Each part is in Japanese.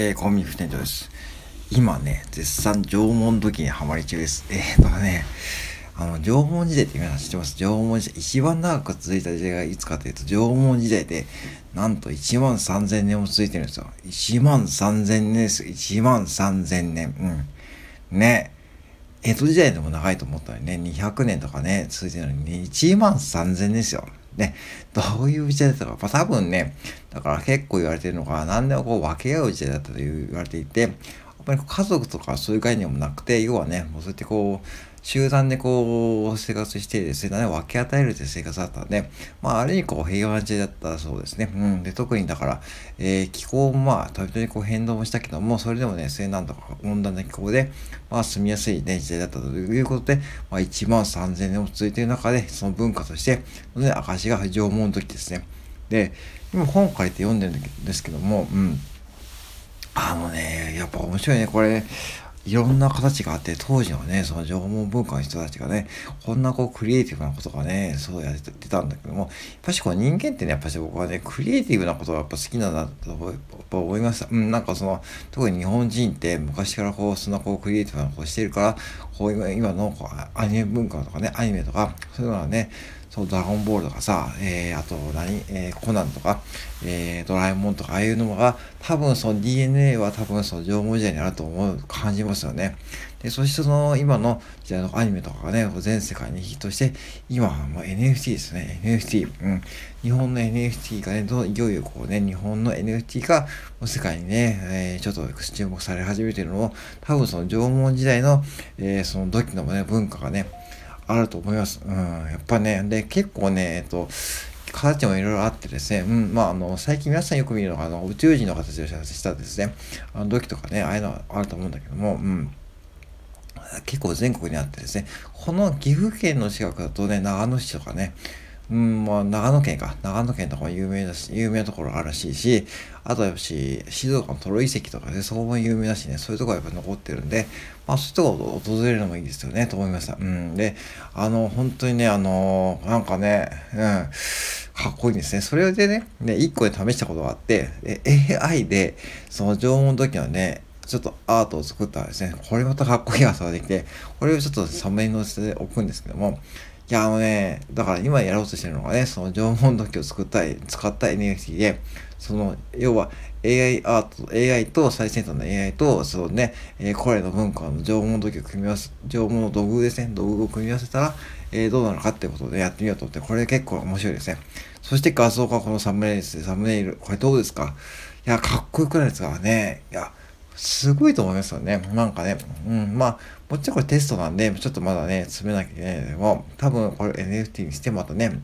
えー、コンビニ店長です。今ね、絶賛縄文土器にはまり中です。えー、っとね、あの、縄文時代って皆さん知ってます縄文時代。一番長く続いた時代がいつかというと、縄文時代で、なんと1万3000年も続いてるんですよ。1万3000年です。1万3000年。うん。ね。江戸時代でも長いと思ったのにね、200年とかね、続いてるのにね、1万3000年ですよ。ね、どういう時代だったか、まあ、多分ね、だから結構言われてるのが、何でもこう分け合う時代だったと言われていて、ぱり家族とかそういう概念もなくて、要はね、もうそうやってこう、集団でこう、生活してですね、分け与えるという生活だったんで、まあ、ある意味こう、平和な時代だったそうですね。うん。で、特にだから、えー、気候もまあ、たびたびこう変動もしたけども、それでもね、西南とか温暖な気候で、まあ、住みやすいね、時代だったということで、まあ、1万3000年も続いている中で、その文化として、ね、証が縄文の時ですね。で、今本書いて読んでるんですけども、うん。あのね、やっぱ面白いね。これ、いろんな形があって、当時のね、その縄文文化の人たちがね、こんなこうクリエイティブなことがね、そうやってたんだけども、やっぱしこう人間ってね、やっぱし僕はね、クリエイティブなことがやっぱ好きなんだと思いました。うん、なんかその、特に日本人って昔からこう、そんなこうクリエイティブなことをしてるから、こう今今のこうアニメ文化とかね、アニメとか、そういうのはね、そう、ドラゴンボールとかさ、えー、あと何、えー、コナンとか、えー、ドラえもんとか、ああいうのが、多分その DNA は多分その縄文時代にあると思う、感じますよね。で、そしてその今の時代のアニメとかがね、全世界にヒットして、今はもう NFT ですね。NFT。うん。日本の NFT がね、どいよいよこうね、日本の NFT が世界にね、えー、ちょっと注目され始めてるのを、多分その縄文時代の、えー、その土器のね、文化がね、あると思います。うん。やっぱね、で、結構ね、えっと、形もいろいろあってですね、うん、まあ、あの、最近皆さんよく見るのが、あの、宇宙人の形をしたですね、あの、土器とかね、ああいうのあると思うんだけども、うん。結構全国にあってですね、この岐阜県の近くだとね、長野市とかね、うん、まあ、長野県か。長野県とか有名だし、有名なところあるらしいし、あとはやっぱし、静岡のトロ遺跡とかね、そこも有名だしね、そういうところがやっぱ残ってるんで、まあ、そういうとこ訪れるのもいいですよね、と思いました。うん。で、あの、本当にね、あの、なんかね、うん、かっこいいですね。それでね、ね、一個で試したことがあって、AI で、その縄文時のね、ちょっとアートを作ったらですね、これまたかっこいいアートができて、これをちょっとサムネに載せておくんですけども、いや、あのね、だから今やろうとしてるのがね、その縄文土器を作ったり、使った NFT で、その、要は AI アート、AI と最先端の AI と、そのね、えー、これの文化の縄文土器を組み合わせ、縄文の土偶ですね、土偶を組み合わせたら、えー、どうなのかってことでやってみようと思って、これ結構面白いですね。そして画像がこのサムネイルですね、サムネイル、これどうですか？いや、かっこよくないですか？ね。いや、すごいと思いますよね。なんかね、うん、まあ、もちろんこれテストなんで、ちょっとまだね、詰めなきゃいけないけども、多分これ NFT にしてまたね、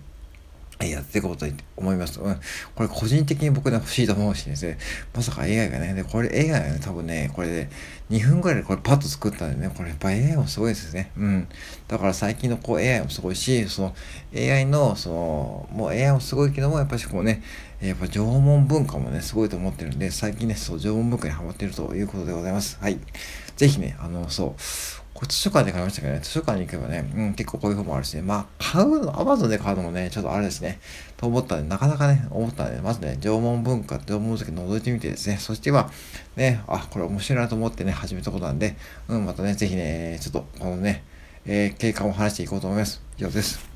やっていこうと思います。うん。これ個人的に僕ね欲しいと思うしですね。まさか AI がね、で、これ AI がね、多分ね、これで2分ぐらいでこれパッと作ったんでね、これやっぱ AI もすごいですね。うん。だから最近のこう AI もすごいし、その AI の、その、もう AI もすごいけども、やっぱりこうね、やっぱ縄文文化もね、すごいと思ってるんで、最近ね、そう、縄文文化にハマってるということでございます。はい。ぜひね、あの、そう、これ図書館で買いましたけどね、図書館に行けばね、うん、結構こういう本もあるしね、まあ、買うの、アマゾンで買うのもね、ちょっとあれですね、と思ったんで、なかなかね、思ったんで、まずね、縄文文化、縄文時覗いてみてですね、そしては、ね、あ、これ面白いなと思ってね、始めたことなんで、うん、またね、ぜひね、ちょっと、このね、えー、経過を話していこうと思います。以上です。